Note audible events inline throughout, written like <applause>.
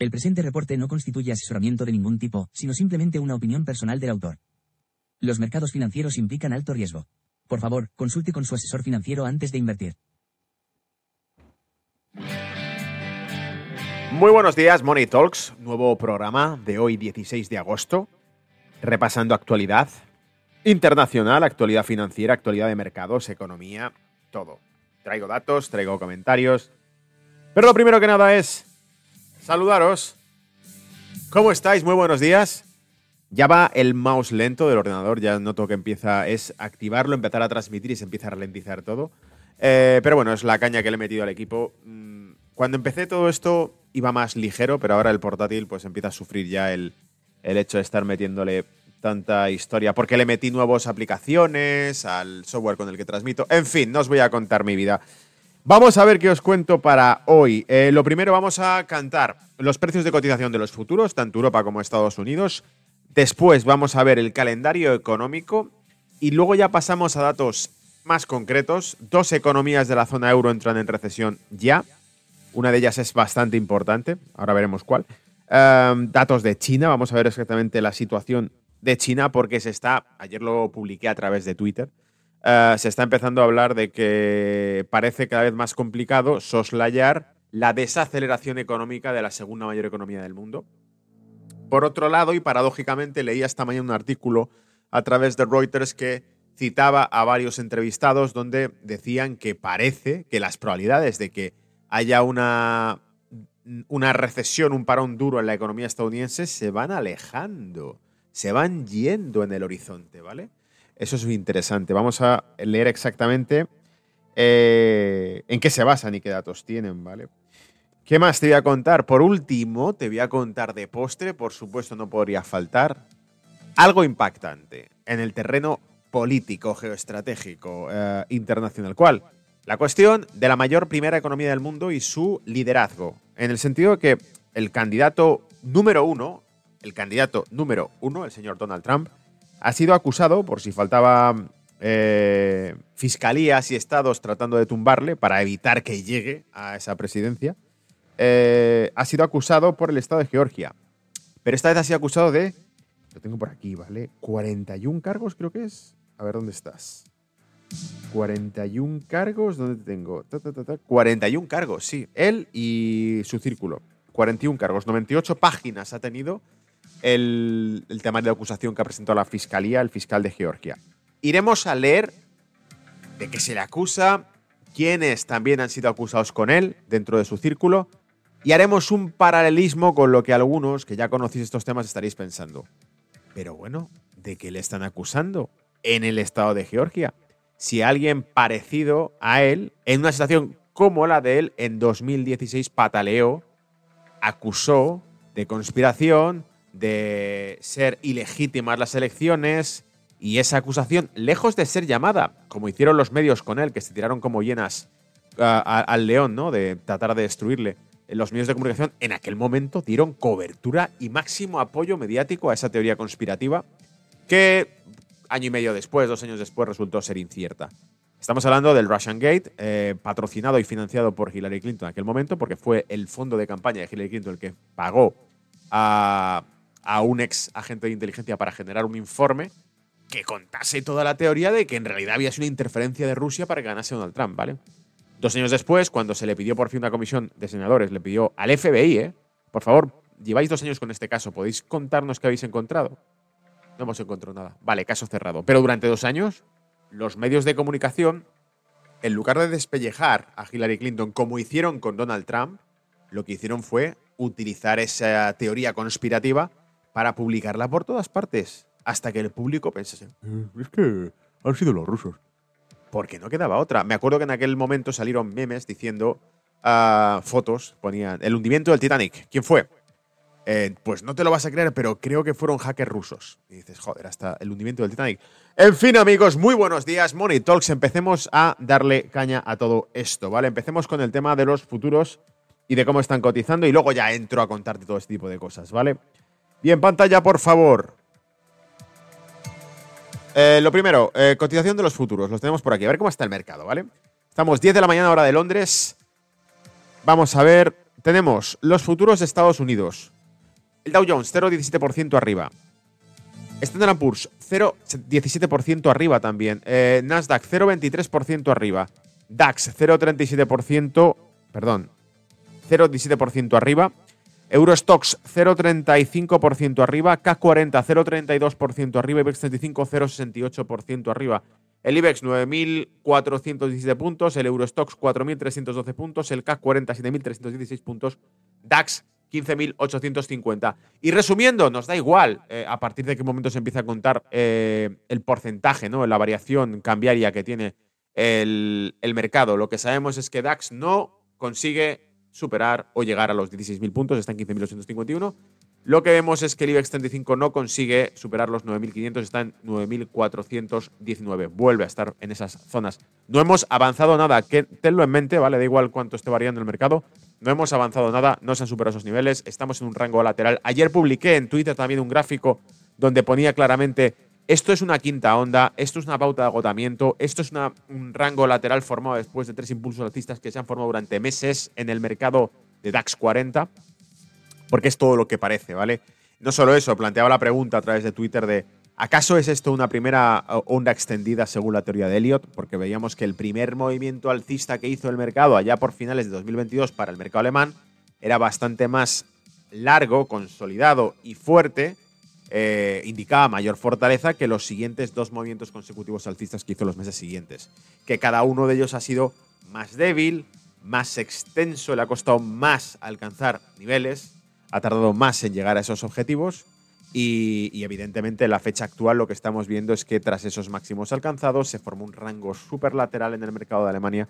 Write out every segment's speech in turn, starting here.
El presente reporte no constituye asesoramiento de ningún tipo, sino simplemente una opinión personal del autor. Los mercados financieros implican alto riesgo. Por favor, consulte con su asesor financiero antes de invertir. Muy buenos días, Money Talks, nuevo programa de hoy 16 de agosto, repasando actualidad internacional, actualidad financiera, actualidad de mercados, economía, todo. Traigo datos, traigo comentarios, pero lo primero que nada es saludaros. ¿Cómo estáis? Muy buenos días. Ya va el mouse lento del ordenador, ya noto que empieza, es activarlo, empezar a transmitir y se empieza a ralentizar todo. Eh, pero bueno, es la caña que le he metido al equipo. Mm, cuando empecé todo esto iba más ligero, pero ahora el portátil pues empieza a sufrir ya el, el hecho de estar metiéndole tanta historia, porque le metí nuevas aplicaciones al software con el que transmito. En fin, no os voy a contar mi vida. Vamos a ver qué os cuento para hoy. Eh, lo primero vamos a cantar los precios de cotización de los futuros, tanto Europa como Estados Unidos. Después vamos a ver el calendario económico y luego ya pasamos a datos más concretos. Dos economías de la zona euro entran en recesión ya. Una de ellas es bastante importante, ahora veremos cuál. Em, datos de China, vamos a ver exactamente la situación de China porque se está, ayer lo publiqué a través de Twitter, eh, se está empezando a hablar de que parece cada vez más complicado soslayar la desaceleración económica de la segunda mayor economía del mundo. Por otro lado, y paradójicamente, leí esta mañana un artículo a través de Reuters que citaba a varios entrevistados donde decían que parece que las probabilidades de que haya una, una recesión, un parón duro en la economía estadounidense se van alejando, se van yendo en el horizonte, ¿vale? Eso es muy interesante. Vamos a leer exactamente eh, en qué se basan y qué datos tienen, ¿vale? ¿Qué más te voy a contar? Por último, te voy a contar de postre, por supuesto no podría faltar, algo impactante en el terreno político, geoestratégico, eh, internacional. ¿Cuál? La cuestión de la mayor primera economía del mundo y su liderazgo. En el sentido de que el candidato número uno, el candidato número uno, el señor Donald Trump, ha sido acusado, por si faltaba eh, fiscalías y estados tratando de tumbarle para evitar que llegue a esa presidencia, eh, ha sido acusado por el estado de Georgia. Pero esta vez ha sido acusado de, lo tengo por aquí, ¿vale? 41 cargos creo que es. A ver, ¿dónde estás? 41 cargos, ¿dónde te tengo? 41 cargos, sí. Él y su círculo. 41 cargos, 98 páginas ha tenido el, temario de acusación que ha presentado la fiscalía, el fiscal de Georgia. Iremos a leer de qué se le acusa, quiénes también han sido acusados con él dentro de su círculo, y haremos un paralelismo con lo que algunos que ya conocéis estos temas estaréis pensando. Pero bueno, ¿de qué le están acusando en el estado de Georgia? Si alguien parecido a él, en una situación como la de él, en 2016 pataleó, acusó de conspiración, de ser ilegítimas las elecciones y esa acusación, lejos de ser llamada, como hicieron los medios con él, que se tiraron como llenas al león, ¿no? De tratar de destruirle. Los medios de comunicación en aquel momento dieron cobertura y máximo apoyo mediático a esa teoría conspirativa que año y medio después, dos años después, resultó ser incierta. Estamos hablando del Russian Gate, eh, patrocinado y financiado por Hillary Clinton en aquel momento, porque fue el fondo de campaña de Hillary Clinton el que pagó a, a un ex agente de inteligencia para generar un informe que contase toda la teoría de que en realidad había sido una interferencia de Rusia para que ganase Donald Trump, ¿vale? Dos años después, cuando se le pidió por fin una comisión de senadores, le pidió al FBI, ¿eh? Por favor, lleváis dos años con este caso, ¿podéis contarnos qué habéis encontrado? No hemos encontrado nada. Vale, caso cerrado. Pero durante dos años, los medios de comunicación, en lugar de despellejar a Hillary Clinton como hicieron con Donald Trump, lo que hicieron fue utilizar esa teoría conspirativa para publicarla por todas partes, hasta que el público pensase, "Eh, es que han sido los rusos. Porque no quedaba otra. Me acuerdo que en aquel momento salieron memes diciendo ah, fotos, ponían el hundimiento del Titanic. ¿Quién fue? Eh, pues no te lo vas a creer, pero creo que fueron hackers rusos. Y dices, joder, hasta el hundimiento del Titanic. En fin, amigos, muy buenos días. Money Talks. Empecemos a darle caña a todo esto, ¿vale? Empecemos con el tema de los futuros y de cómo están cotizando y luego ya entro a contarte todo este tipo de cosas, ¿vale? Bien, pantalla, por favor. Eh, lo primero, eh, cotización de los futuros. Los tenemos por aquí. A ver cómo está el mercado, ¿vale? Estamos 10 de la mañana, hora de Londres. Vamos a ver tenemos los futuros de Estados Unidos. El Dow Jones 0,17% arriba. Standard Poor's 0,17% arriba también. Eh, Nasdaq 0,23% arriba. DAX 0,37%, perdón, 0,17% arriba. Eurostox 0,35% arriba, K40 0,32% arriba, IBEX 35 0,68% arriba. El IBEX 9.417 puntos, el Eurostox 4.312 puntos, el CAC 47.316 puntos, DAX 15.850. Y resumiendo, nos da igual eh, a partir de qué momento se empieza a contar eh, el porcentaje, ¿no? la variación cambiaria que tiene el mercado. Lo que sabemos es que DAX no consigue superar o llegar a los 16.000 puntos, está en 15.851. Lo que vemos es que el IBEX 35 no consigue superar los 9.500, está en 9.419. Vuelve a estar en esas zonas. No hemos avanzado nada, que tenlo en mente, ¿vale? Da igual cuánto esté variando el mercado. No hemos avanzado nada, no se han superado esos niveles, estamos en un rango lateral. Ayer publiqué en Twitter también un gráfico donde ponía claramente esto es una quinta onda, esto es una pauta de agotamiento, esto es un rango lateral formado después de tres impulsos alcistas que se han formado durante meses en el mercado de DAX 40, porque es todo lo que parece, ¿vale? No solo eso, planteaba la pregunta a través de Twitter de ¿acaso es esto una primera onda extendida según la teoría de Elliot? Porque veíamos que el primer movimiento alcista que hizo el mercado allá por finales de 2022 para el mercado alemán era bastante más largo, consolidado y fuerte eh, indicaba mayor fortaleza que los siguientes dos movimientos consecutivos alcistas que hizo los meses siguientes. Que cada uno de ellos ha sido más débil, más extenso, le ha costado más alcanzar niveles, ha tardado más en llegar a esos objetivos y, y, evidentemente la fecha actual lo que estamos viendo es que tras esos máximos alcanzados se formó un rango superlateral en el mercado de Alemania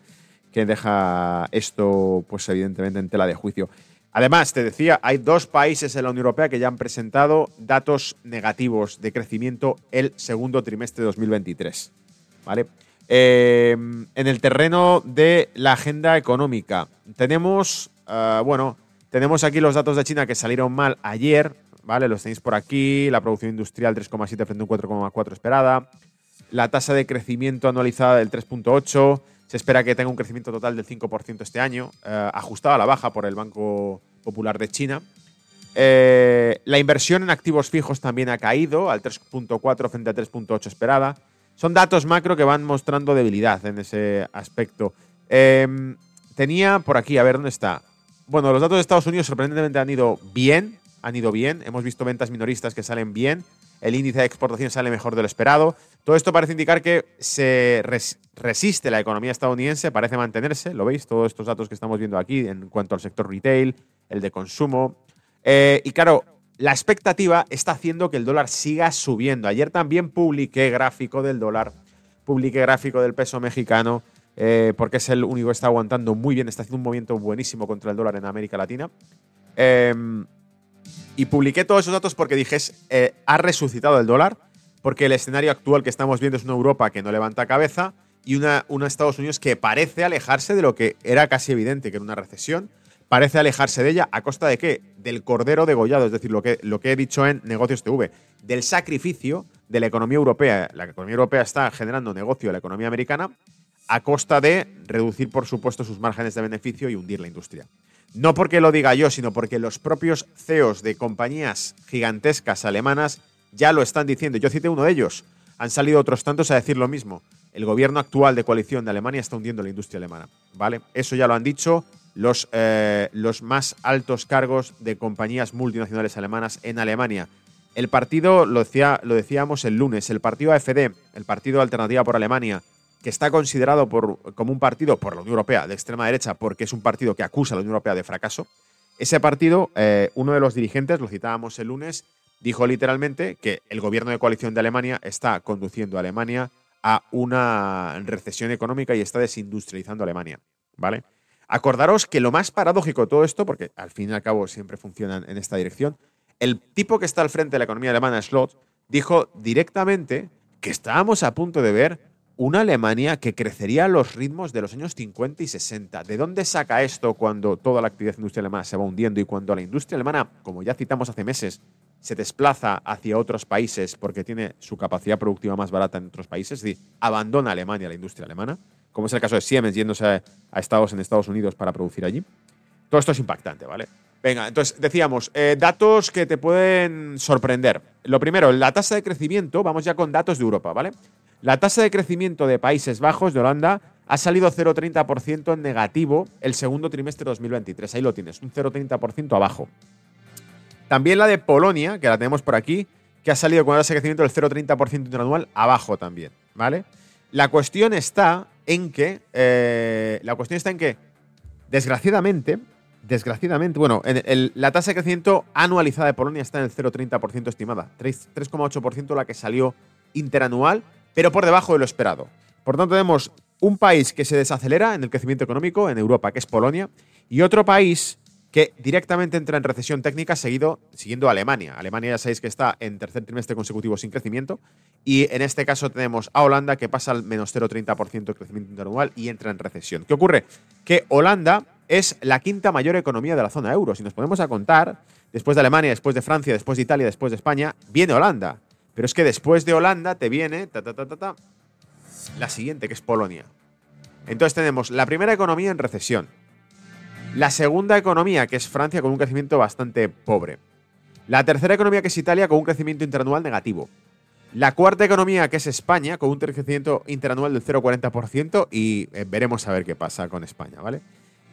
que deja esto pues evidentemente en tela de juicio. Además, te decía, hay dos países en la Unión Europea que ya han presentado datos negativos de crecimiento el segundo trimestre de 2023. ¿Vale? Em, en el terreno de la agenda económica, tenemos, ah, bueno, tenemos aquí los datos de China que salieron mal ayer, ¿vale? Los tenéis por aquí, la producción industrial 3,7 frente a un 4,4 esperada, la tasa de crecimiento anualizada del 3,8, se espera que tenga un crecimiento total del 5% este año, eh, ajustado a la baja por el Banco Popular de China. Eh, la inversión en activos fijos también ha caído al 3.4 frente a 3.8 esperada. Son datos macro que van mostrando debilidad en ese aspecto. Em, tenía por aquí, a ver dónde está. Bueno, los datos de Estados Unidos sorprendentemente han ido bien, han ido bien. Hemos visto ventas minoristas que salen bien el índice de exportación sale mejor de lo esperado. Todo esto parece indicar que se resiste la economía estadounidense, parece mantenerse, lo veis, todos estos datos que estamos viendo aquí en cuanto al sector retail, el de consumo. Eh, y claro, la expectativa está haciendo que el dólar siga subiendo. Ayer también publiqué gráfico del dólar, publiqué gráfico del peso mexicano, eh, porque es el único que está aguantando muy bien, está haciendo un movimiento buenísimo contra el dólar en América Latina. Em, y publiqué todos esos datos porque dije, eh, ha resucitado el dólar, porque el escenario actual que estamos viendo es una Europa que no levanta cabeza y una, Estados Unidos que parece alejarse de lo que era casi evidente, que era una recesión, parece alejarse de ella a costa de qué? Del cordero degollado, es decir, lo que, lo que he dicho en Negocios TV, del sacrificio de la economía europea. La economía europea está generando negocio a la economía americana a costa de reducir, por supuesto, sus márgenes de beneficio y hundir la industria. No porque lo diga yo, sino porque los propios CEOs de compañías gigantescas alemanas ya lo están diciendo. Yo cité uno de ellos. Han salido otros tantos a decir lo mismo. El gobierno actual de coalición de Alemania está hundiendo la industria alemana. ¿Vale? Eso ya lo han dicho los, eh, los más altos cargos de compañías multinacionales alemanas en Alemania. El partido, lo, lo decíamos el lunes, el partido AFD, el Partido Alternativa por Alemania, que está considerado por, como un partido por la Unión Europea de extrema derecha porque es un partido que acusa a la Unión Europea de fracaso, ese partido, eh, uno de los dirigentes, lo citábamos el lunes, dijo literalmente que el gobierno de coalición de Alemania está conduciendo a Alemania a una recesión económica y está desindustrializando a Alemania. ¿Vale? Acordaros que lo más paradójico de todo esto, porque al fin y al cabo siempre funcionan en esta dirección, el tipo que está al frente de la economía alemana, Schlott, dijo directamente que estábamos a punto de ver una Alemania que crecería a los ritmos de los años 50 y 60. ¿De dónde saca esto cuando toda la actividad industrial alemana se va hundiendo y cuando la industria alemana, como ya citamos hace meses, se desplaza hacia otros países porque tiene su capacidad productiva más barata en otros países? Es decir, abandona Alemania la industria alemana, como es el caso de Siemens yéndose a Estados en Estados Unidos para producir allí. Todo esto es impactante, ¿vale? Venga, entonces decíamos, eh, datos que te pueden sorprender. Lo primero, la tasa de crecimiento, vamos ya con datos de Europa, ¿vale? La tasa de crecimiento de Países Bajos, de Holanda, ha salido 0,30% en negativo el segundo trimestre de 2023. Ahí lo tienes, un 0,30% abajo. También la de Polonia, que la tenemos por aquí, que ha salido con de crecimiento del 0,30% interanual abajo también, ¿vale? La cuestión está en que, eh, la cuestión está en que, desgraciadamente, desgraciadamente, bueno, en la tasa de crecimiento anualizada de Polonia está en el 0,30% estimada, 3,8% la que salió interanual, pero por debajo de lo esperado. Por tanto, tenemos un país que se desacelera en el crecimiento económico en Europa, que es Polonia, y otro país que directamente entra en recesión técnica seguido, siguiendo Alemania. Alemania ya sabéis que está en tercer trimestre consecutivo sin crecimiento y en este caso tenemos a Holanda que pasa al menos 0,30% de crecimiento interanual y entra en recesión. ¿Qué ocurre? Que Holanda es la quinta mayor economía de la zona euro. Si nos ponemos a contar, después de Alemania, después de Francia, después de Italia, después de España, viene Holanda. Pero es que después de Holanda te viene ta, ta, ta, la siguiente, que es Polonia. Entonces tenemos la primera economía en recesión. La segunda economía, que es Francia, con un crecimiento bastante pobre. La tercera economía, que es Italia, con un crecimiento interanual negativo. La cuarta economía, que es España, con un crecimiento interanual del 0,40% y eh, veremos a ver qué pasa con España, ¿vale?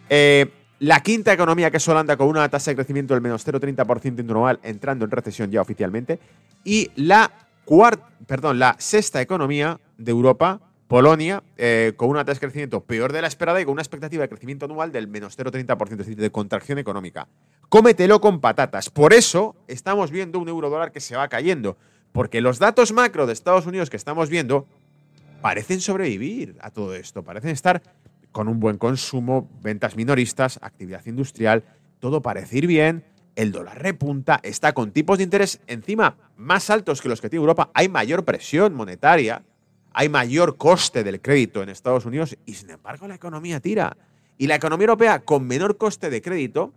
Eh, la quinta economía, que es Holanda, con una tasa de crecimiento del menos 0,30% interanual, entrando en recesión ya oficialmente. Y la, perdón, la sexta economía de Europa, Polonia, eh, con una tasa de crecimiento peor de la esperada y con una expectativa de crecimiento anual del menos 0,30%, es decir, de contracción económica. Cómetelo con patatas. Por eso estamos viendo un euro dólar que se va cayendo. Porque los datos macro de Estados Unidos que estamos viendo parecen sobrevivir a todo esto. Parecen estar con un buen consumo, ventas minoristas, actividad industrial, todo parece ir bien, el dólar repunta, está con tipos de interés encima más altos que los que tiene Europa, hay mayor presión monetaria, hay mayor coste del crédito en Estados Unidos y sin embargo la economía tira. Y la economía europea con menor coste de crédito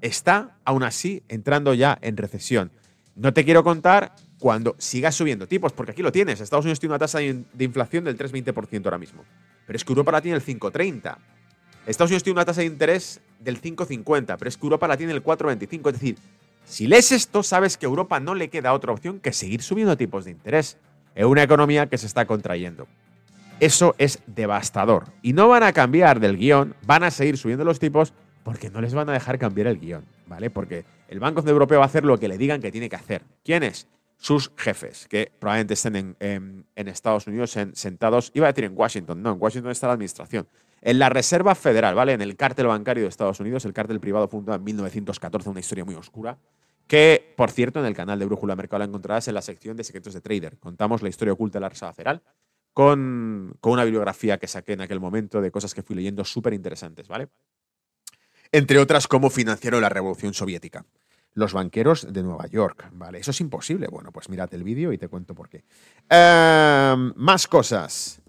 está aún así entrando ya en recesión. No te quiero contar cuando sigas subiendo tipos, porque aquí lo tienes. Estados Unidos tiene una tasa de inflación del 3,20% ahora mismo. Pero es que Europa la tiene el 5,30. Estados Unidos tiene una tasa de interés del 5,50, pero es que Europa la tiene el 4,25. Es decir, si lees esto, sabes que a Europa no le queda otra opción que seguir subiendo tipos de interés en una economía que se está contrayendo. Eso es devastador. Y no van a cambiar del guion, van a seguir subiendo los tipos porque no les van a dejar cambiar el guion, ¿vale? Porque el Banco Europeo va a hacer lo que le digan que tiene que hacer. ¿Quiénes? sus jefes, que probablemente estén en, Estados Unidos sentados, iba a decir en Washington, no, en Washington está la administración, en la Reserva Federal, ¿vale? En el cártel bancario de Estados Unidos, el cártel privado fundado en 1914, una historia muy oscura, que, por cierto, en el canal de Brújula Mercado la encontrarás en la sección de secretos de trader. Contamos la historia oculta de la Reserva Federal con, con una bibliografía que saqué en aquel momento de cosas que fui leyendo súper interesantes, ¿vale? Entre otras, cómo financiaron la Revolución Soviética los banqueros de Nueva York. ¿Vale? Eso es imposible. Bueno, pues mírate el vídeo y te cuento por qué. Em, más cosas.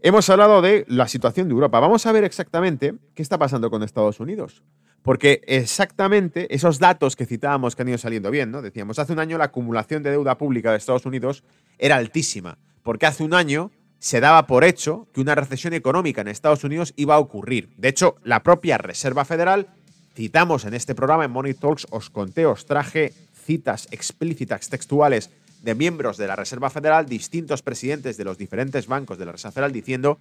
Hemos hablado de la situación de Europa. Vamos a ver exactamente qué está pasando con Estados Unidos. Porque exactamente esos datos que citábamos que han ido saliendo bien, ¿no? Decíamos, hace un año la acumulación de deuda pública de Estados Unidos era altísima. Porque hace un año se daba por hecho que una recesión económica en Estados Unidos iba a ocurrir. De hecho, la propia Reserva Federal citamos en este programa, en Money Talks, os conté, os traje citas explícitas textuales de miembros de la Reserva Federal, distintos presidentes de los diferentes bancos de la Reserva Federal, diciendo,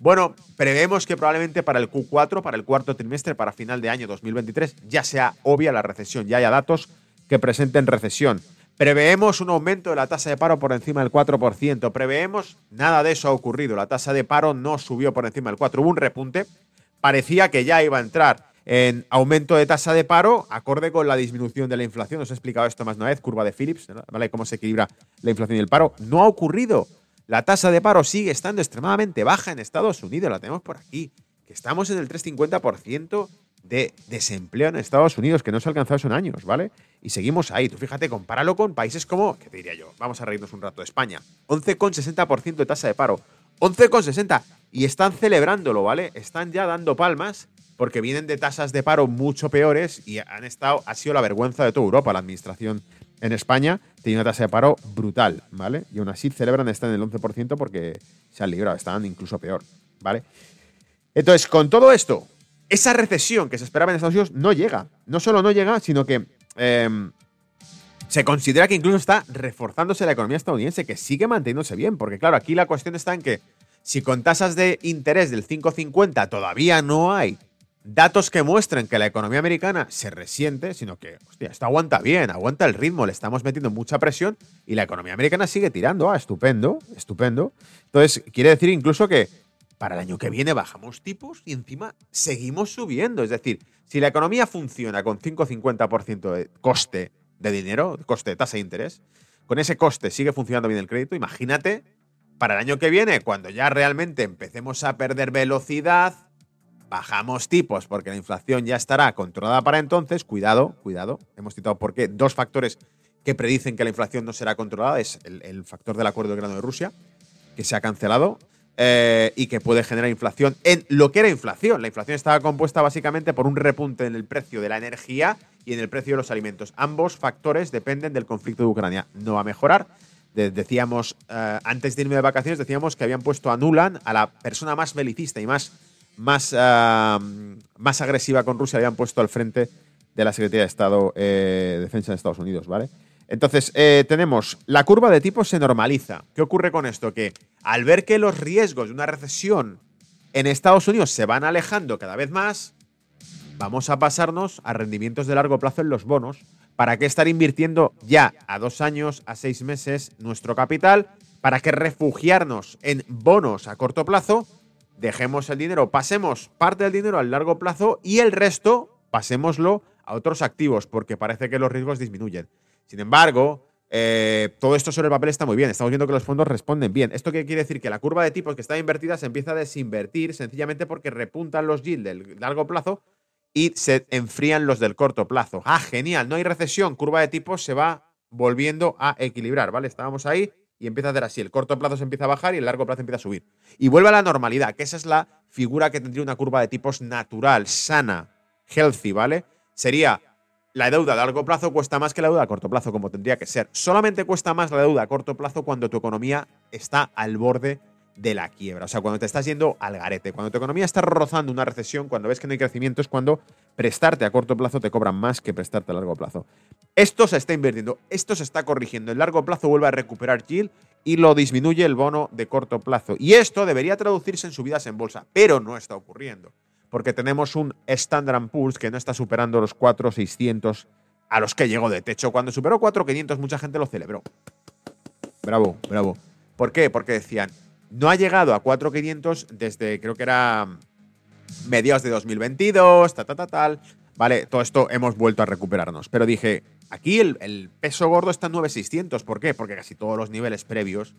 bueno, preveemos que probablemente para el Q4, para el cuarto trimestre, para final de año 2023, ya sea obvia la recesión, ya haya datos que presenten recesión. Preveemos un aumento de la tasa de paro por encima del 4%. Preveemos, nada de eso ha ocurrido. La tasa de paro no subió por encima del 4%. Hubo un repunte. Parecía que ya iba a entrar en aumento de tasa de paro, acorde con la disminución de la inflación. Os he explicado esto más una vez, curva de Phillips, ¿vale? Cómo se equilibra la inflación y el paro. No ha ocurrido. La tasa de paro sigue estando extremadamente baja en Estados Unidos, la tenemos por aquí, que estamos en el 3,50% de desempleo en Estados Unidos, que no se ha alcanzado en años, ¿vale? Y seguimos ahí. Tú fíjate, compáralo con países como, ¿qué te diría yo? Vamos a reírnos un rato. España, 11,60% de tasa de paro. 11,60. Y están celebrándolo, ¿vale? Están ya dando palmas porque vienen de tasas de paro mucho peores y han estado, ha sido la vergüenza de toda Europa. La administración en España tiene una tasa de paro brutal, ¿vale? Y aún así celebran estar en el 11% porque se han librado, estaban incluso peor, ¿vale? Entonces, con todo esto, esa recesión que se esperaba en Estados Unidos no llega. No solo no llega, sino que em, se considera que incluso está reforzándose la economía estadounidense, que sigue manteniéndose bien. Porque claro, aquí la cuestión está en que si con tasas de interés del 5,50 todavía no hay datos que muestren que la economía americana se resiente, sino que, hostia, esto aguanta bien, aguanta el ritmo, le estamos metiendo mucha presión y la economía americana sigue tirando. Ah, estupendo, estupendo. Entonces, quiere decir incluso que para el año que viene bajamos tipos y encima seguimos subiendo. Es decir, si la economía funciona con 5,50% de coste de dinero, coste de tasa de interés, con ese coste sigue funcionando bien el crédito, imagínate para el año que viene, cuando ya realmente empecemos a perder velocidad, bajamos tipos porque la inflación ya estará controlada para entonces, cuidado, cuidado, hemos citado porque dos factores que predicen que la inflación no será controlada es el, factor del acuerdo de grano de Rusia, que se ha cancelado, eh, y que puede generar inflación en lo que era inflación. La inflación estaba compuesta básicamente por un repunte en el precio de la energía y en el precio de los alimentos. Ambos factores dependen del conflicto de Ucrania. No va a mejorar. decíamos, eh, antes de irme de vacaciones, decíamos que habían puesto a Nuland, a la persona más belicista y más, más, eh, más agresiva con Rusia, habían puesto al frente de la Secretaría de Estado de Defensa de Estados Unidos, ¿vale? Entonces, eh, tenemos, la curva de tipos se normaliza. ¿Qué ocurre con esto? Que al ver que los riesgos de una recesión en Estados Unidos se van alejando cada vez más, vamos a pasarnos a rendimientos de largo plazo en los bonos. ¿Para qué estar invirtiendo ya a dos años, a seis meses nuestro capital? ¿Para qué refugiarnos en bonos a corto plazo? Dejemos el dinero, pasemos parte del dinero al largo plazo y el resto pasémoslo a otros activos porque parece que los riesgos disminuyen. Sin embargo, eh, todo esto sobre el papel está muy bien. Estamos viendo que los fondos responden bien. ¿Esto qué quiere decir? Que la curva de tipos que está invertida se empieza a desinvertir sencillamente porque repuntan los yields del largo plazo y se enfrían los del corto plazo. Ah, genial, no hay recesión. Curva de tipos se va volviendo a equilibrar, ¿vale? Estábamos ahí y empieza a hacer así. El corto plazo se empieza a bajar y el largo plazo empieza a subir. Y vuelve a la normalidad, que esa es la figura que tendría una curva de tipos natural, sana, healthy, ¿vale? Sería la deuda a largo plazo cuesta más que la deuda a corto plazo, como tendría que ser. Solamente cuesta más la deuda a corto plazo cuando tu economía está al borde de la quiebra. O sea, cuando te estás yendo al garete, cuando tu economía está rozando una recesión, cuando ves que no hay crecimiento, es cuando prestarte a corto plazo te cobran más que prestarte a largo plazo. Esto se está invirtiendo, esto se está corrigiendo. El largo plazo vuelve a recuperar yield y lo disminuye el bono de corto plazo. Y esto debería traducirse en subidas en bolsa, pero no está ocurriendo porque tenemos un Standard Poor's que no está superando los 4,600 a los que llegó de techo. Cuando superó 4,500 mucha gente lo celebró. Bravo, bravo. ¿Por qué? Porque decían, no ha llegado a 4,500 desde creo que era mediados de 2022, tal, tal, tal, tal. Vale, todo esto hemos vuelto a recuperarnos. Pero dije, aquí el, el peso gordo está en 9,600. ¿Por qué? Porque casi todos los niveles previos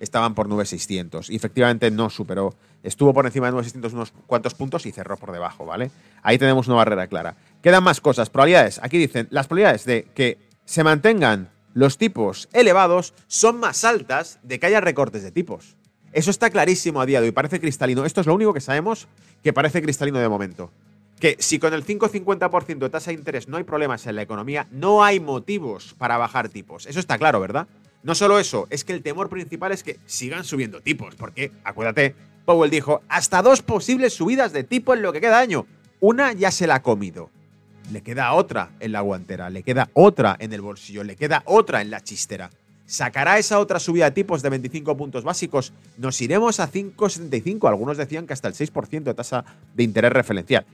estaban por 9,600. Y efectivamente no superó. Estuvo por encima de 9,600 unos cuantos puntos y cerró por debajo, ¿vale? Ahí tenemos una barrera clara. Quedan más cosas. Probabilidades. Aquí dicen, las probabilidades de que se mantengan los tipos elevados son más altas de que haya recortes de tipos. Eso está clarísimo a día de hoy. Parece cristalino. Esto es lo único que sabemos que parece cristalino de momento. Que si con el 5,50% de tasa de interés no hay problemas en la economía, no hay motivos para bajar tipos. Eso está claro, ¿verdad? No solo eso, es que el temor principal es que sigan subiendo tipos, porque, acuérdate, Powell dijo, hasta dos posibles subidas de tipo en lo que queda año. Una ya se la ha comido. Le queda otra en la guantera, le queda otra en el bolsillo, le queda otra en la chistera. ¿Sacará esa otra subida de tipos de 25 puntos básicos? Nos iremos a 5,75. Algunos decían que hasta el 6% de tasa de interés referencial.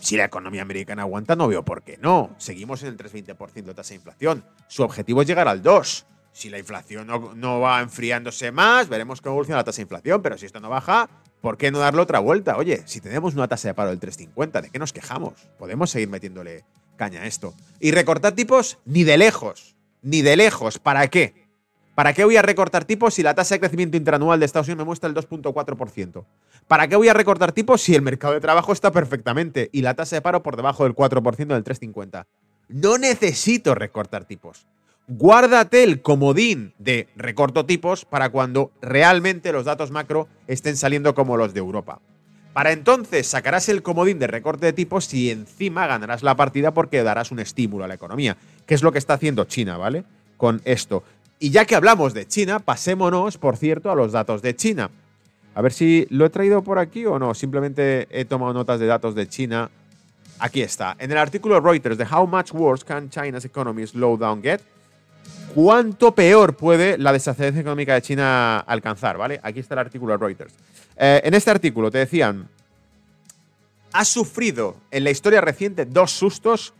Si la economía americana aguanta, no veo por qué no. Seguimos en el 3,20% de tasa de inflación. Su objetivo es llegar al 2%. Si la inflación no, va enfriándose más, veremos cómo evoluciona la tasa de inflación, pero si esto no baja, ¿por qué no darle otra vuelta? Oye, si tenemos una tasa de paro del 3,50, ¿de qué nos quejamos? Podemos seguir metiéndole caña a esto. Y recortar tipos ni de lejos, ni de lejos. ¿Para qué? ¿Para qué voy a recortar tipos si la tasa de crecimiento interanual de Estados Unidos me muestra el 2.4%? ¿Para qué voy a recortar tipos si el mercado de trabajo está perfectamente y la tasa de paro por debajo del 4% del 3,50? No necesito recortar tipos guárdate el comodín de recorto tipos para cuando realmente los datos macro estén saliendo como los de Europa. Para entonces sacarás el comodín de recorte de tipos y encima ganarás la partida porque darás un estímulo a la economía, que es lo que está haciendo China, ¿vale? Con esto. Y ya que hablamos de China, pasémonos, por cierto, a los datos de China. A ver si lo he traído por aquí o no. Simplemente he tomado notas de datos de China. Aquí está. En el artículo Reuters de How Much Worse Can China's Economy Slow Down Get? ¿Cuánto peor puede la desaceleración económica de China alcanzar? ¿Vale? Aquí está el artículo de Reuters. Eh, en este artículo te decían, ha sufrido en la historia reciente dos sustos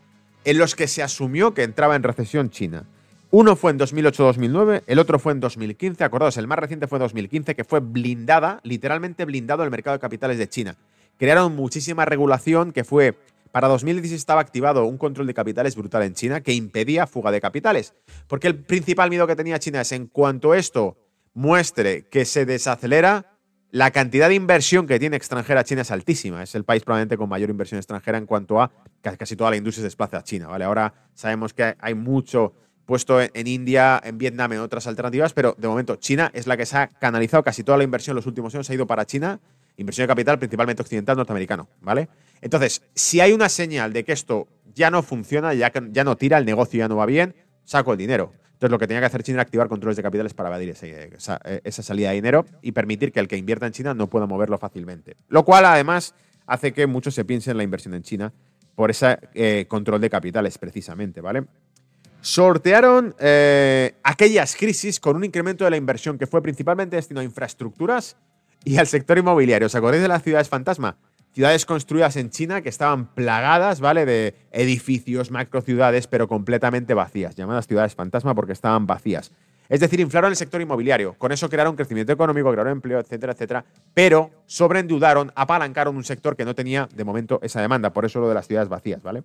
en los que se asumió que entraba en recesión China. Uno fue en 2008-2009, el otro fue en 2015. Acordaos, el más reciente fue en 2015, que fue blindada, literalmente blindado el mercado de capitales de China. Crearon muchísima regulación que fue. Para 2016 estaba activado un control de capitales brutal en China que impedía fuga de capitales. Porque el principal miedo que tenía China es en cuanto esto muestre que se desacelera, la cantidad de inversión que tiene extranjera China es altísima. Es el país probablemente con mayor inversión extranjera en cuanto a casi toda la industria se desplaza a China. ¿vale? Ahora sabemos que hay mucho puesto en, India, en Vietnam, en otras alternativas, pero de momento China es la que se ha canalizado casi toda la inversión en los últimos años, ha ido para China, inversión de capital principalmente occidental norteamericano, ¿vale? Entonces, si hay una señal de que esto ya no funciona, ya, ya no tira, el negocio ya no va bien, saco el dinero. Entonces, lo que tenía que hacer China era activar controles de capitales para evadir esa, esa, salida de dinero y permitir que el que invierta en China no pueda moverlo fácilmente. Lo cual, además, hace que muchos se piensen en la inversión en China por ese eh, control de capitales, precisamente, ¿vale? Sortearon eh, aquellas crisis con un incremento de la inversión que fue principalmente destinado a infraestructuras y al sector inmobiliario. ¿Os acordáis de las ciudades fantasma? Ciudades construidas en China que estaban plagadas, ¿vale? De edificios, macrociudades, pero completamente vacías, llamadas ciudades fantasma porque estaban vacías. Es decir, inflaron el sector inmobiliario. Con eso crearon crecimiento económico, crearon empleo, etcétera, etcétera. Pero sobreendeudaron, apalancaron un sector que no tenía de momento esa demanda. Por eso lo de las ciudades vacías, ¿vale?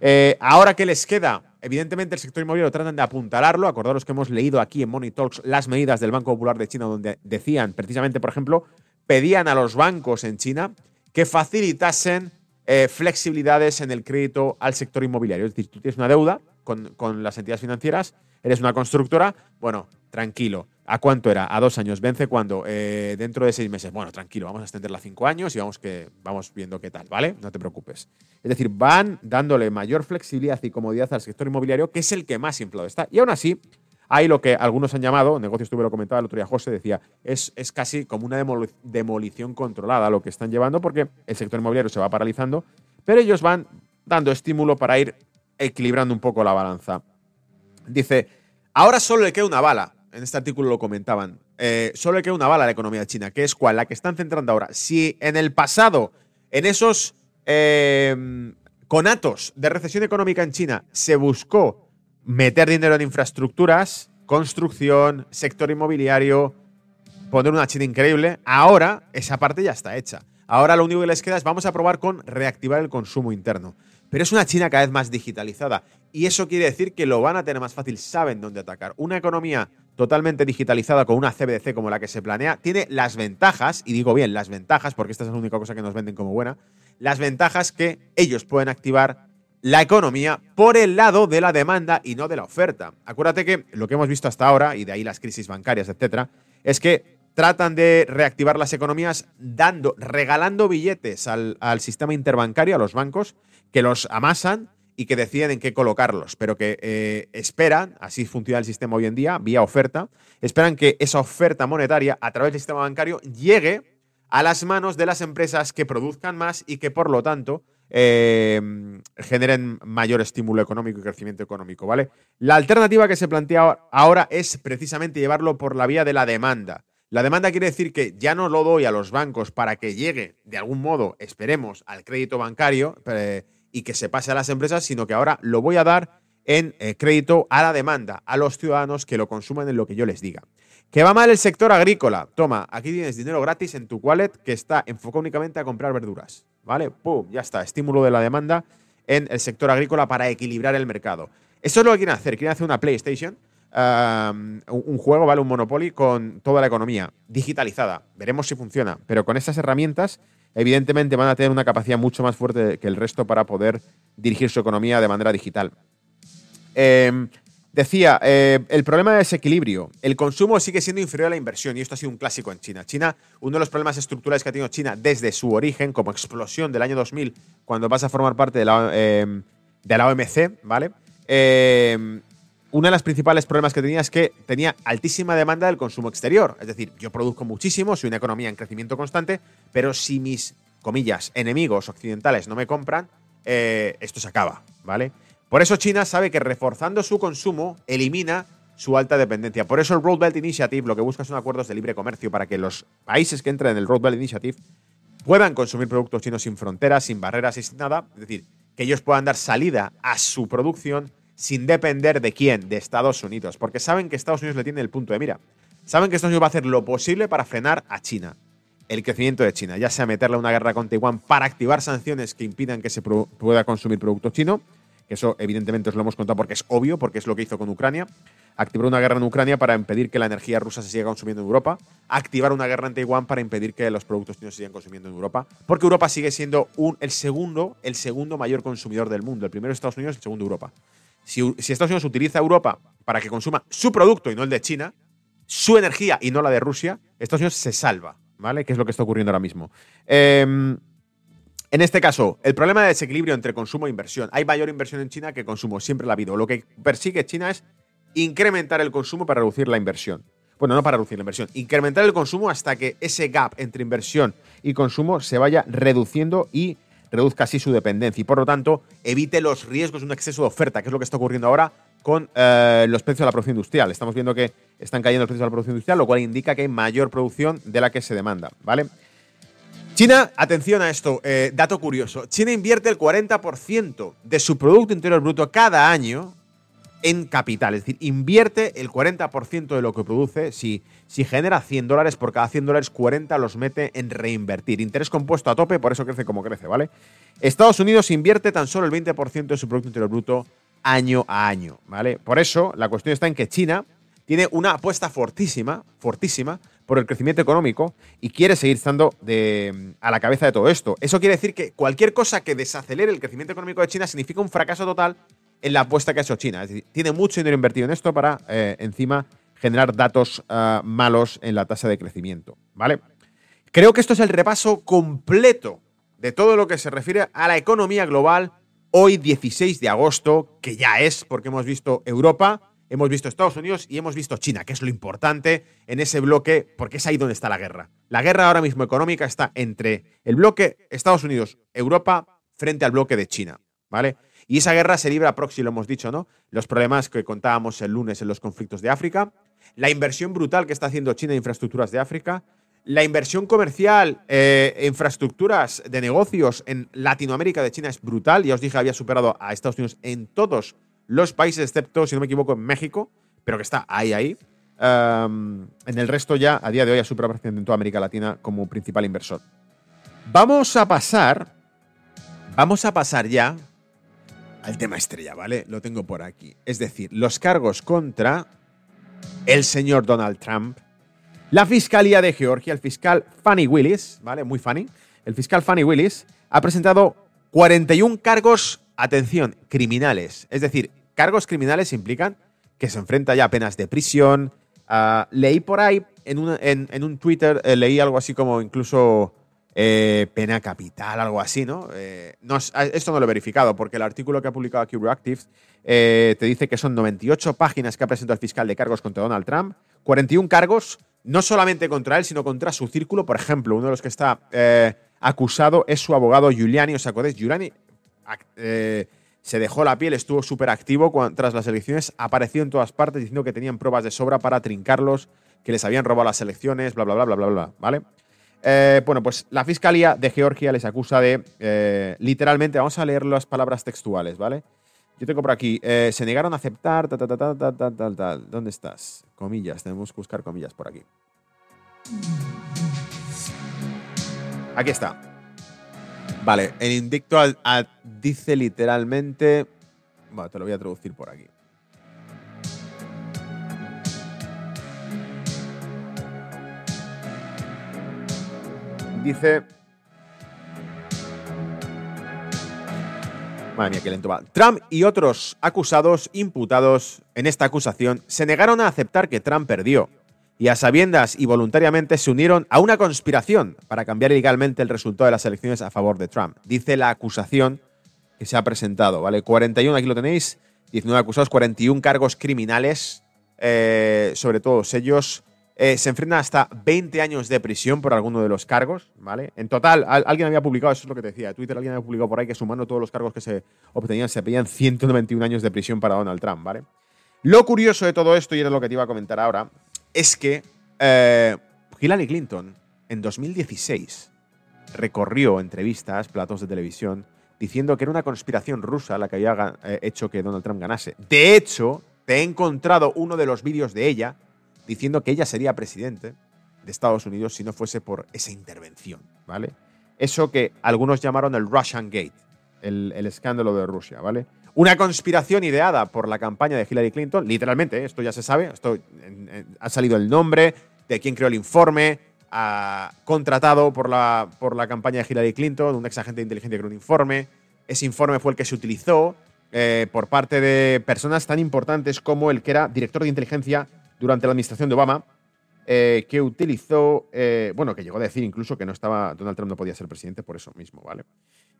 Eh, ahora, ¿qué les queda? Evidentemente, el sector inmobiliario tratan de apuntalarlo. Acordaros que hemos leído aquí en Money Talks las medidas del Banco Popular de China, donde decían, precisamente, por ejemplo, pedían a los bancos en China que facilitasen eh, flexibilidades en el crédito al sector inmobiliario. Es decir, tú tienes una deuda con, las entidades financieras, eres una constructora, bueno, tranquilo ¿A cuánto era? A dos años. Vence cuando? Eh, dentro de seis meses. Bueno, tranquilo, vamos a extenderla a cinco años y vamos, que, vamos viendo qué tal, ¿vale? No te preocupes. Es decir, van dándole mayor flexibilidad y comodidad al sector inmobiliario, que es el que más inflado está. Y aún así, hay lo que algunos han llamado, negocios tuve lo comentaba el otro día José, decía, es, es casi como una demolición controlada lo que están llevando, porque el sector inmobiliario se va paralizando, pero ellos van dando estímulo para ir equilibrando un poco la balanza. Dice, ahora solo le queda una bala en este artículo lo comentaban, eh, solo le queda una bala a la economía china, que es cuál, la que están centrando ahora. Si en el pasado, en esos eh, conatos de recesión económica en China, se buscó meter dinero en infraestructuras, construcción, sector inmobiliario, poner una China increíble, ahora esa parte ya está hecha. Ahora lo único que les queda es vamos a probar con reactivar el consumo interno. Pero es una China cada vez más digitalizada y eso quiere decir que lo van a tener más fácil, saben dónde atacar. Una economía totalmente digitalizada con una CBDC como la que se planea tiene las ventajas, y digo bien las ventajas porque esta es la única cosa que nos venden como buena, las ventajas que ellos pueden activar la economía por el lado de la demanda y no de la oferta. Acuérdate que lo que hemos visto hasta ahora, y de ahí las crisis bancarias, etcétera, es que tratan de reactivar las economías dando, regalando billetes al, sistema interbancario, a los bancos, que los amasan y que deciden en qué colocarlos, pero que eh, esperan, así funciona el sistema hoy en día, vía oferta, esperan que esa oferta monetaria a través del sistema bancario llegue a las manos de las empresas que produzcan más y que por lo tanto eh, generen mayor estímulo económico y crecimiento económico, ¿vale? La alternativa que se plantea ahora es precisamente llevarlo por la vía de la demanda. La demanda quiere decir que ya no lo doy a los bancos para que llegue de algún modo, esperemos, al crédito bancario, eh, y que se pase a las empresas, sino que ahora lo voy a dar en eh, crédito a la demanda, a los ciudadanos que lo consuman en lo que yo les diga. ¿Que va mal el sector agrícola? Toma, aquí tienes dinero gratis en tu wallet que está enfocado únicamente a comprar verduras. ¿Vale? ¡Pum! Ya está. Estímulo de la demanda en el sector agrícola para equilibrar el mercado. Eso es lo que quieren hacer. Quieren hacer una PlayStation, un juego, ¿vale? Un Monopoly con toda la economía digitalizada. Veremos si funciona. Pero con esas herramientas evidentemente van a tener una capacidad mucho más fuerte que el resto para poder dirigir su economía de manera digital. Em, decía, eh, el problema de desequilibrio. El consumo sigue siendo inferior a la inversión y esto ha sido un clásico en China. China, uno de los problemas estructurales que ha tenido China desde su origen, como explosión del año 2000, cuando vas a formar parte de la, em, de la OMC, ¿vale? Uno de los principales problemas que tenía es que tenía altísima demanda del consumo exterior. Es decir, yo produzco muchísimo, soy una economía en crecimiento constante, pero si mis, comillas, enemigos occidentales no me compran, eh, esto se acaba, ¿vale? Por eso China sabe que reforzando su consumo elimina su alta dependencia. Por eso el Road Belt Initiative lo que busca son acuerdos de libre comercio para que los países que entren en el Road Belt Initiative puedan consumir productos chinos sin fronteras, sin barreras y sin nada. Es decir, que ellos puedan dar salida a su producción sin depender de quién, de Estados Unidos. Porque saben que Estados Unidos le tiene el punto de mira. Saben que Estados Unidos va a hacer lo posible para frenar a China. El crecimiento de China, ya sea meterle una guerra con Taiwán para activar sanciones que impidan que se pueda consumir productos chinos, que eso evidentemente os lo hemos contado porque es obvio, porque es lo que hizo con Ucrania, activar una guerra en Ucrania para impedir que la energía rusa se siga consumiendo en Europa, activar una guerra en Taiwán para impedir que los productos chinos se sigan consumiendo en Europa, porque Europa sigue siendo el, segundo, el segundo mayor consumidor del mundo, el primero es Estados Unidos, el segundo Europa. Si, si Estados Unidos utiliza Europa para que consuma su producto y no el de China, su energía y no la de Rusia, Estados Unidos se salva, ¿vale? Que es lo que está ocurriendo ahora mismo. Eh, en este caso, el problema de desequilibrio entre consumo e inversión. Hay mayor inversión en China que consumo, siempre la ha habido. Lo que persigue China es incrementar el consumo para reducir la inversión. Bueno, no para reducir la inversión, incrementar el consumo hasta que ese gap entre inversión y consumo se vaya reduciendo y reduzca así su dependencia y por lo tanto evite los riesgos de un exceso de oferta, que es lo que está ocurriendo ahora con eh, los precios de la producción industrial. Estamos viendo que están cayendo los precios de la producción industrial, lo cual indica que hay mayor producción de la que se demanda, ¿vale? China, atención a esto, eh, dato curioso, China invierte el 40% de su Producto Interior Bruto cada año en capital, es decir, invierte el 40% de lo que produce, si, si genera 100 dólares, por cada 100 dólares 40 los mete en reinvertir. Interés compuesto a tope, por eso crece como crece, ¿vale? Estados Unidos invierte tan solo el 20% de su Producto Interior Bruto año a año, ¿vale? Por eso la cuestión está en que China tiene una apuesta fortísima, fortísima, por el crecimiento económico y quiere seguir estando a la cabeza de todo esto. Eso quiere decir que cualquier cosa que desacelere el crecimiento económico de China significa un fracaso total en la apuesta que ha hecho China. Es decir, tiene mucho dinero invertido en esto para eh, encima generar datos ah, malos en la tasa de crecimiento. ¿Vale? Creo que esto es el repaso completo de todo lo que se refiere a la economía global hoy 16 de agosto, que ya es porque hemos visto Europa, hemos visto Estados Unidos y hemos visto China, que es lo importante en ese bloque, porque es ahí donde está la guerra. La guerra ahora mismo económica está entre el bloque Estados Unidos-Europa frente al bloque de China, ¿vale? Y esa guerra se libra proxy, lo hemos dicho, ¿no? Los problemas que contábamos el lunes en los conflictos de África, la inversión brutal que está haciendo China en infraestructuras de África, la inversión comercial eh, infraestructuras de negocios en Latinoamérica de China es brutal. Ya os dije, había superado a Estados Unidos en todos los países, excepto, si no me equivoco, en México, pero que está ahí, ahí. en el resto ya, a día de hoy, ha superado en toda América Latina como principal inversor. Vamos a pasar, vamos a pasar ya al tema estrella, ¿vale? Lo tengo por aquí. Es decir, los cargos contra el señor Donald Trump, la Fiscalía de Georgia, el fiscal Fanny Willis, ¿vale? Muy funny. El fiscal Fanny Willis ha presentado 41 cargos atención, criminales. Es decir, cargos criminales implican que se enfrenta ya a penas de prisión. Ah, leí por ahí, en, un Twitter, eh, leí algo así como incluso eh, pena capital, algo así, ¿no? Eh, ah, esto no lo he verificado, porque el artículo que ha publicado aquí Reactives te dice que son 98 páginas que ha presentado el fiscal de cargos contra Donald Trump, 41 cargos, no solamente contra él, sino contra su círculo. Por ejemplo, uno de los que está acusado es su abogado Giuliani. ¿Os acordáis? Giuliani eh, se dejó la piel, estuvo súper activo tras las elecciones, apareció en todas partes diciendo que tenían pruebas de sobra para trincarlos, que les habían robado las elecciones, bla, bla, bla, bla, bla, bla, ¿vale? Eh, bueno, pues la Fiscalía de Georgia les acusa de, eh, literalmente, vamos a leer las palabras textuales, ¿vale? Yo tengo por aquí, se negaron a aceptar, tal, tal, tal, tal, tal, tal, ¿Dónde estás? Comillas, tenemos que buscar comillas por aquí. Aquí está. Vale, el indicto dice literalmente. Bueno, te lo voy a traducir por aquí. Dice. Madre mía, qué lento va. Trump y otros acusados imputados en esta acusación se negaron a aceptar que Trump perdió y a sabiendas y voluntariamente se unieron a una conspiración para cambiar ilegalmente el resultado de las elecciones a favor de Trump. Dice la acusación que se ha presentado, ¿vale? 41, aquí lo tenéis. 19 acusados, 41 cargos criminales, eh, sobre todos ellos. Eh, se enfrentan hasta 20 años de prisión por alguno de los cargos, ¿vale? En total, alguien había publicado, eso es lo que decía, Twitter alguien había publicado por ahí que sumando todos los cargos que se obtenían, se pedían 191 años de prisión para Donald Trump, ¿vale? Lo curioso de todo esto, y era lo que te iba a comentar ahora, es que eh, Hillary Clinton en 2016 recorrió entrevistas, platos de televisión, diciendo que era una conspiración rusa la que había eh, hecho que Donald Trump ganase. De hecho, te he encontrado uno de los vídeos de ella diciendo que ella sería presidente de Estados Unidos si no fuese por esa intervención, ¿vale? Eso que algunos llamaron el Russian Gate, el, escándalo de Rusia, ¿vale? Una conspiración ideada por la campaña de Hillary Clinton, literalmente, ¿eh? esto ya se sabe, esto, ha salido el nombre de quien creó el informe, contratado por la, por la campaña de Hillary Clinton, un ex agente de inteligencia creó un informe, ese informe fue el que se utilizó eh, por parte de personas tan importantes como el que era director de inteligencia durante la administración de Obama, eh, que utilizó, eh, bueno, que llegó a decir incluso que no estaba, Donald Trump no podía ser presidente por eso mismo, ¿vale?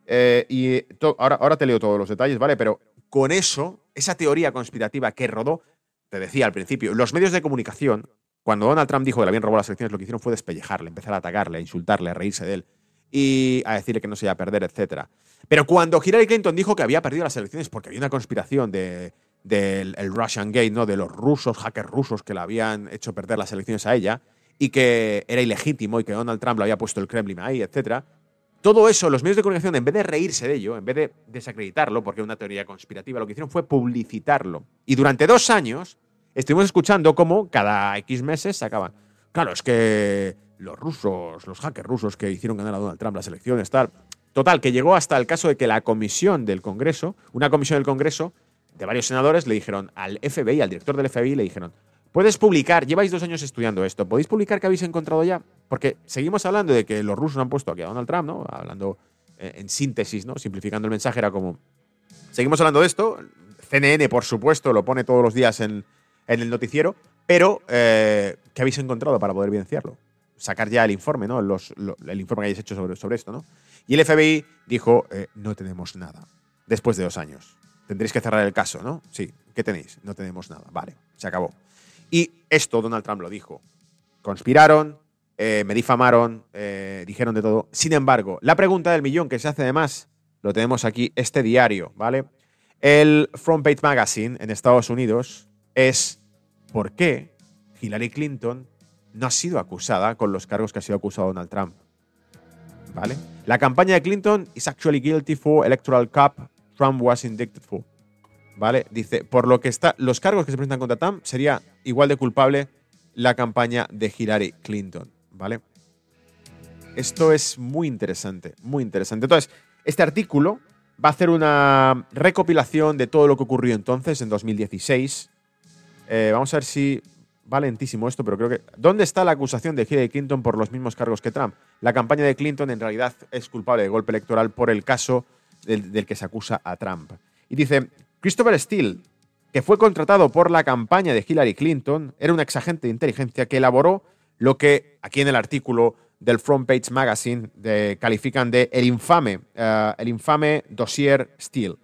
Eh, y ahora, ahora te leo todos los detalles, ¿vale? Pero con eso, esa teoría conspirativa que rodó, te decía al principio, los medios de comunicación, cuando Donald Trump dijo que le habían robado las elecciones, lo que hicieron fue despellejarle, empezar a atacarle, a insultarle, a reírse de él y a decirle que no se iba a perder, etc. Pero cuando Hillary Clinton dijo que había perdido las elecciones porque había una conspiración de del Russian Gate, ¿no? De los rusos, hackers rusos que le habían hecho perder las elecciones a ella y que era ilegítimo y que Donald Trump lo había puesto el Kremlin ahí, etc. Todo eso, los medios de comunicación, en vez de reírse de ello, en vez de desacreditarlo, porque era una teoría conspirativa, lo que hicieron fue publicitarlo. Y durante dos años estuvimos escuchando cómo cada X meses sacaban. Claro, es que los rusos, los hackers rusos que hicieron ganar a Donald Trump las elecciones, tal. Total, que llegó hasta el caso de que la comisión del Congreso, una comisión del Congreso, de varios senadores le dijeron al FBI, al director del FBI, le dijeron, puedes publicar, lleváis dos años estudiando esto, ¿podéis publicar qué habéis encontrado ya? Porque seguimos hablando de que los rusos han puesto aquí a Donald Trump, ¿no? Hablando eh, en síntesis, ¿no? Simplificando el mensaje, era como, seguimos hablando de esto, CNN, por supuesto, lo pone todos los días en, el noticiero, pero eh, ¿qué habéis encontrado para poder evidenciarlo? Sacar ya el informe, ¿no? el informe que hayáis hecho sobre, sobre esto, ¿no? Y el FBI dijo, eh, no tenemos nada, después de dos años. Tendréis que cerrar el caso, ¿no? Sí. ¿Qué tenéis? No tenemos nada. Vale, se acabó. Y esto Donald Trump lo dijo. Conspiraron, eh, me difamaron, eh, dijeron de todo. Sin embargo, la pregunta del millón que se hace además, lo tenemos aquí, este diario, ¿vale? El Front Page Magazine en Estados Unidos es ¿por qué Hillary Clinton no ha sido acusada con los cargos que ha sido acusado Donald Trump? ¿Vale? La campaña de Clinton is actually guilty for electoral cup Trump was indicted for. ¿Vale? Dice, por lo que está, los cargos que se presentan contra Trump sería igual de culpable la campaña de Hillary Clinton. ¿Vale? Esto es muy interesante, muy interesante. Entonces, este artículo va a hacer una recopilación de todo lo que ocurrió entonces, en 2016. Eh, vamos a ver si va lentísimo esto, pero creo que. ¿Dónde está la acusación de Hillary Clinton por los mismos cargos que Trump? La campaña de Clinton en realidad es culpable de golpe electoral por el caso del, que se acusa a Trump. Y dice, Christopher Steele, que fue contratado por la campaña de Hillary Clinton, era un exagente de inteligencia que elaboró lo que aquí en el artículo del Front Page Magazine califican de el infame, eh, el infame dossier Steele.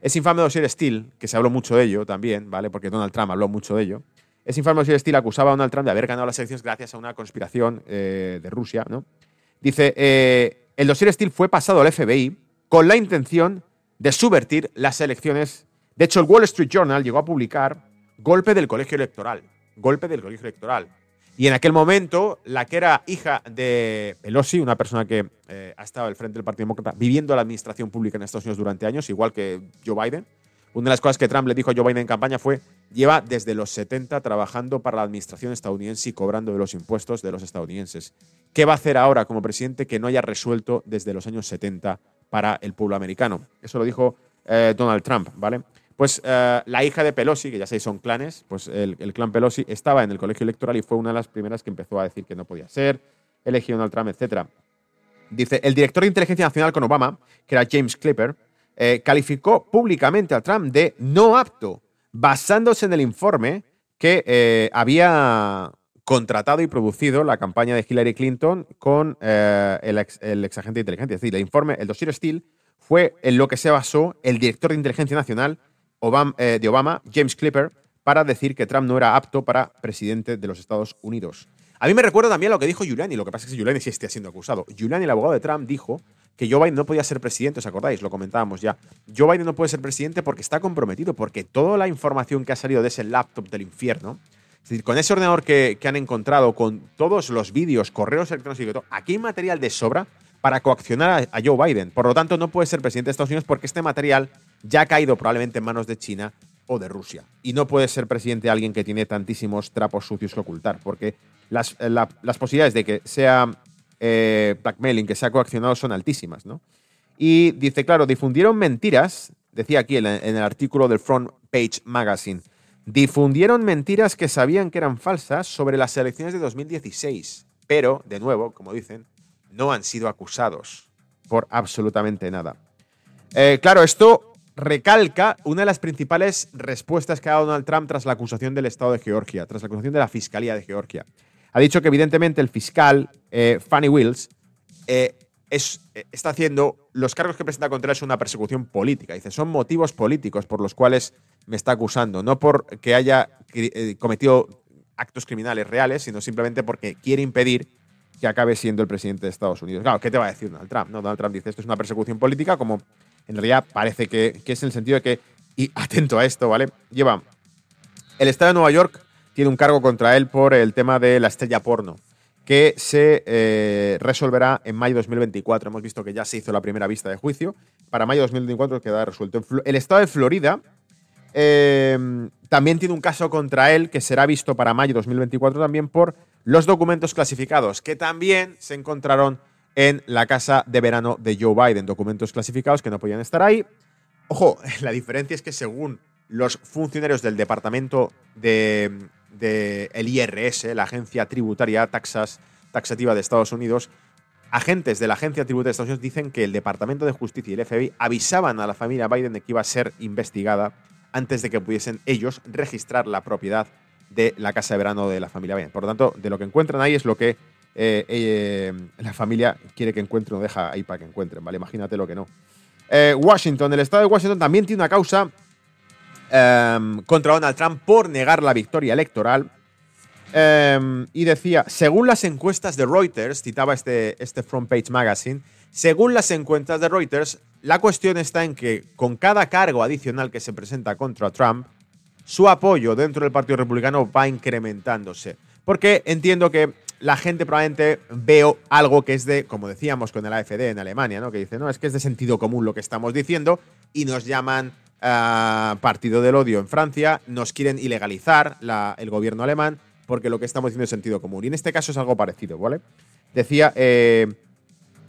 Ese infame dossier Steele, que se habló mucho de ello también, ¿vale? Porque Donald Trump habló mucho de ello. Ese infame dossier Steele acusaba a Donald Trump de haber ganado las elecciones gracias a una conspiración eh, de Rusia, ¿no? Dice, eh, el dossier Steele fue pasado al FBI con la intención de subvertir las elecciones. De hecho, el Wall Street Journal llegó a publicar golpe del colegio electoral. Golpe del colegio electoral. Y en aquel momento, la que era hija de Pelosi, una persona que eh, ha estado al frente del Partido Demócrata, viviendo la administración pública en Estados Unidos durante años, igual que Joe Biden, una de las cosas que Trump le dijo a Joe Biden en campaña fue, lleva desde los 70 trabajando para la administración estadounidense y cobrando de los impuestos de los estadounidenses. ¿Qué va a hacer ahora como presidente que no haya resuelto desde los años 70 para el pueblo americano. Eso lo dijo eh, Donald Trump, ¿vale? Pues eh, la hija de Pelosi, que ya sabéis son clanes, pues el, clan Pelosi estaba en el colegio electoral y fue una de las primeras que empezó a decir que no podía ser, elegido Donald Trump, etc. Dice, el director de inteligencia nacional con Obama, que era James Clipper, eh, calificó públicamente a Trump de no apto, basándose en el informe que había contratado y producido la campaña de Hillary Clinton con eh, el, ex, agente de inteligencia. Es decir, el informe, el dossier Steele, fue en lo que se basó el director de inteligencia nacional eh, de Obama, James Clipper, para decir que Trump no era apto para presidente de los Estados Unidos. A mí me recuerda también lo que dijo Giuliani, lo que pasa es que Giuliani sí está siendo acusado. Giuliani, el abogado de Trump, dijo que Joe Biden no podía ser presidente, ¿os acordáis? Lo comentábamos ya. Joe Biden no puede ser presidente porque está comprometido, porque toda la información que ha salido de ese laptop del infierno, es decir, con ese ordenador que, han encontrado, con todos los vídeos, correos electrónicos y todo, aquí hay material de sobra para coaccionar a, Joe Biden. Por lo tanto, no puede ser presidente de Estados Unidos porque este material ya ha caído probablemente en manos de China o de Rusia. Y no puede ser presidente alguien que tiene tantísimos trapos sucios que ocultar, porque las, eh, posibilidades de que sea eh, blackmailing, que sea coaccionado, son altísimas, ¿no? Y dice, claro, difundieron mentiras, decía aquí en, el artículo del Front Page Magazine, difundieron mentiras que sabían que eran falsas sobre las elecciones de 2016, pero, de nuevo, como dicen, no han sido acusados por absolutamente nada. Eh, claro, esto recalca una de las principales respuestas que ha dado Donald Trump tras la acusación del Estado de Georgia, tras la acusación de la Fiscalía de Georgia ha dicho que evidentemente el fiscal eh, Fanny Wills eh, es, eh, está haciendo, los cargos que presenta contra él son una persecución política. Dice, son motivos políticos por los cuales me está acusando, no porque haya cometido actos criminales reales, sino simplemente porque quiere impedir que acabe siendo el presidente de Estados Unidos. Claro, ¿qué te va a decir Donald Trump? Donald Trump dice, esto es una persecución política, como en realidad parece que, que es en el sentido de que, y <laughs> atento a esto, ¿vale? Lleva el Estado de Nueva York tiene un cargo contra él por el tema de la estrella porno, que se eh, resolverá en mayo de 2024. Hemos visto que ya se hizo la primera vista de juicio. Para mayo de 2024 queda resuelto. El estado de Florida em, también tiene un caso contra él que será visto para mayo de 2024 también por los documentos clasificados, que también se encontraron en la casa de verano de Joe Biden. Documentos clasificados que no podían estar ahí. Ojo, <laughs> la diferencia es que según los funcionarios del Departamento de, del IRS, la Agencia Tributaria Taxas, Taxativa de Estados Unidos, agentes de la Agencia Tributaria de Estados Unidos dicen que el Departamento de Justicia y el FBI avisaban a la familia Biden de que iba a ser investigada antes de que pudiesen ellos registrar la propiedad de la casa de verano de la familia Biden. Por lo tanto, de lo que encuentran ahí es lo que eh, eh, la familia quiere que encuentren o deja ahí para que encuentren, ¿vale? Imagínate lo que no. Eh, Washington, el estado de Washington también tiene una causa Em, contra Donald Trump por negar la victoria electoral. Em, y decía, según las encuestas de Reuters, citaba este, este Front Page Magazine, según las encuestas de Reuters, la cuestión está en que con cada cargo adicional que se presenta contra Trump, su apoyo dentro del Partido Republicano va incrementándose. Porque entiendo que la gente probablemente veo algo que es de, como decíamos con el AFD en Alemania, ¿no? Que dice, no, es que es de sentido común lo que estamos diciendo y nos llaman partido del odio en Francia, nos quieren ilegalizar el gobierno alemán porque lo que estamos diciendo es sentido común. Y en este caso es algo parecido, ¿vale? Decía, eh,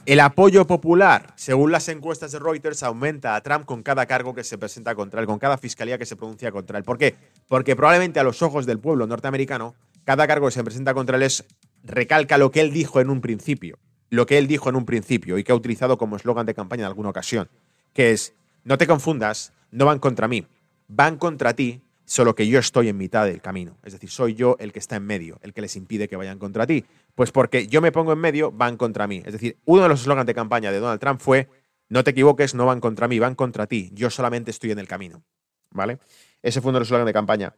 el apoyo popular, según las encuestas de Reuters, aumenta a Trump con cada cargo que se presenta contra él, con cada fiscalía que se pronuncia contra él. ¿Por qué? Porque probablemente a los ojos del pueblo norteamericano, cada cargo que se presenta contra él es, recalca lo que él dijo en un principio, lo que él dijo en un principio y que ha utilizado como eslogan de campaña en alguna ocasión, que es, no te confundas, no van contra mí, van contra ti, solo que yo estoy en mitad del camino. Es decir, soy yo el que está en medio, el que les impide que vayan contra ti. Pues porque yo me pongo en medio, van contra mí. Es decir, uno de los eslogans de campaña de Donald Trump fue, no te equivoques, no van contra mí, van contra ti, yo solamente estoy en el camino. ¿Vale? Ese fue uno de los eslogans de campaña.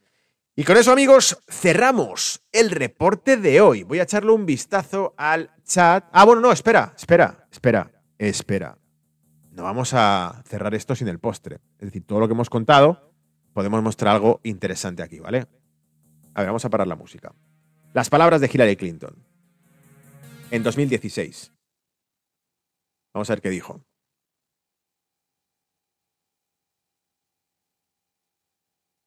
Y con eso, amigos, cerramos el reporte de hoy. Voy a echarle un vistazo al chat. Ah, bueno, no, espera, espera, espera, espera no vamos a cerrar esto sin el postre. Es decir, todo lo que hemos contado, podemos mostrar algo interesante aquí, ¿vale? A ver, vamos a parar la música. Las palabras de Hillary Clinton. En 2016. Vamos a ver qué dijo.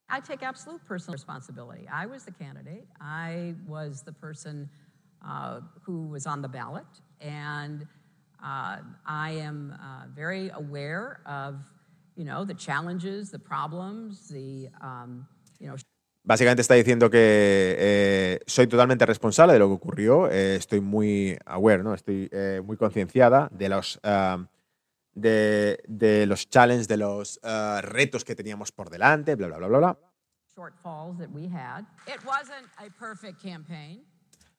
I take absolute personal responsibility. I was the candidate. I was the person uh, who was on the ballot. I am uh, very aware of, you know, the challenges, the problems, the, um, you know. Básicamente está diciendo que eh, soy totalmente responsable de lo que ocurrió, eh, estoy muy aware, ¿no? estoy eh, muy concienciada de los, uh, de, de, los challenges, de los uh, retos que teníamos por delante, bla, bla, bla, bla, bla.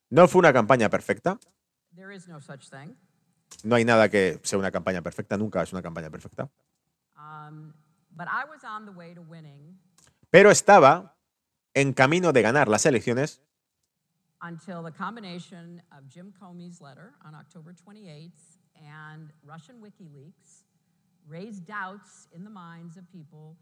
No fue una campaña perfecta. There is no such thing. No hay nada que sea una campaña perfecta, nunca es una campaña perfecta. Um, But I was on the way to winning Pero estaba en camino de ganar las elecciones until the combination of Jim Comey's letter on October 28th and Russian WikiLeaks raised doubts in the minds of people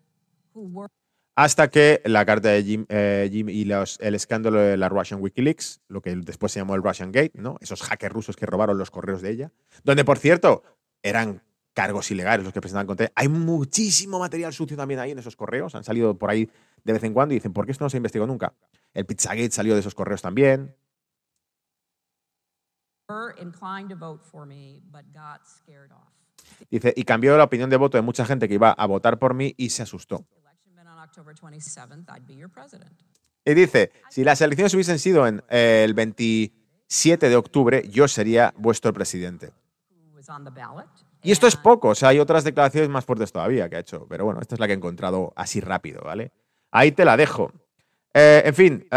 who were hasta que la carta de Jim, eh, Jim y los- el escándalo de la Russian WikiLeaks, lo que después se llamó el Russian Gate, ¿no? Esos hackers rusos que robaron los correos de ella, donde por cierto eran cargos ilegales los que presentaban contra Hay muchísimo material sucio también ahí en esos correos, han salido por ahí de vez en cuando y dicen, ¿por qué esto no se investigó nunca? El Pizzagate salió de esos correos también. Dice, y cambió la opinión de voto de mucha gente que iba a votar por mí y se asustó. Y dice, si las elecciones hubiesen sido en eh, el 27 de octubre, yo sería vuestro presidente. Y esto es poco, o sea, hay otras declaraciones más fuertes todavía que ha hecho, pero bueno, esta es la que he encontrado así rápido, ¿vale? Ahí te la dejo. Eh, en fin,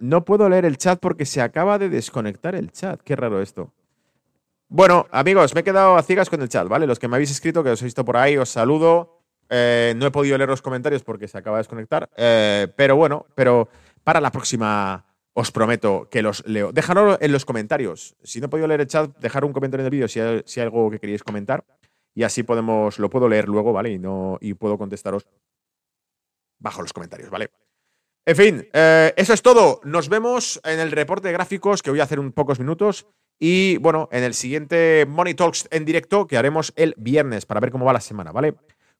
no puedo leer el chat porque se acaba de desconectar el chat. Qué raro esto. Bueno, amigos, me he quedado a ciegas con el chat, ¿vale? Los que me habéis escrito, que os he visto por ahí, os saludo. Eh, no he podido leer los comentarios porque se acaba de desconectar. eh, pero bueno, pero para la próxima os prometo que los leo. Dejadlo en los comentarios. Si no he podido leer el chat, dejar un comentario en el vídeo si hay, si algo que queréis comentar. Y así podemos, lo puedo leer luego, ¿vale? Y, no, y puedo contestaros bajo los comentarios, ¿vale? En fin, eh, eso es todo. Nos vemos en el reporte de gráficos que voy a hacer en pocos minutos. Y bueno, en el siguiente Money Talks en directo que haremos el viernes para ver cómo va la semana, ¿vale?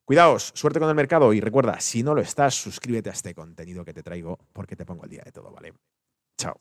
Cuidaos, suerte con el mercado y recuerda, si no lo estás, suscríbete a este contenido que te traigo porque te pongo al día de todo, ¿vale? Chao.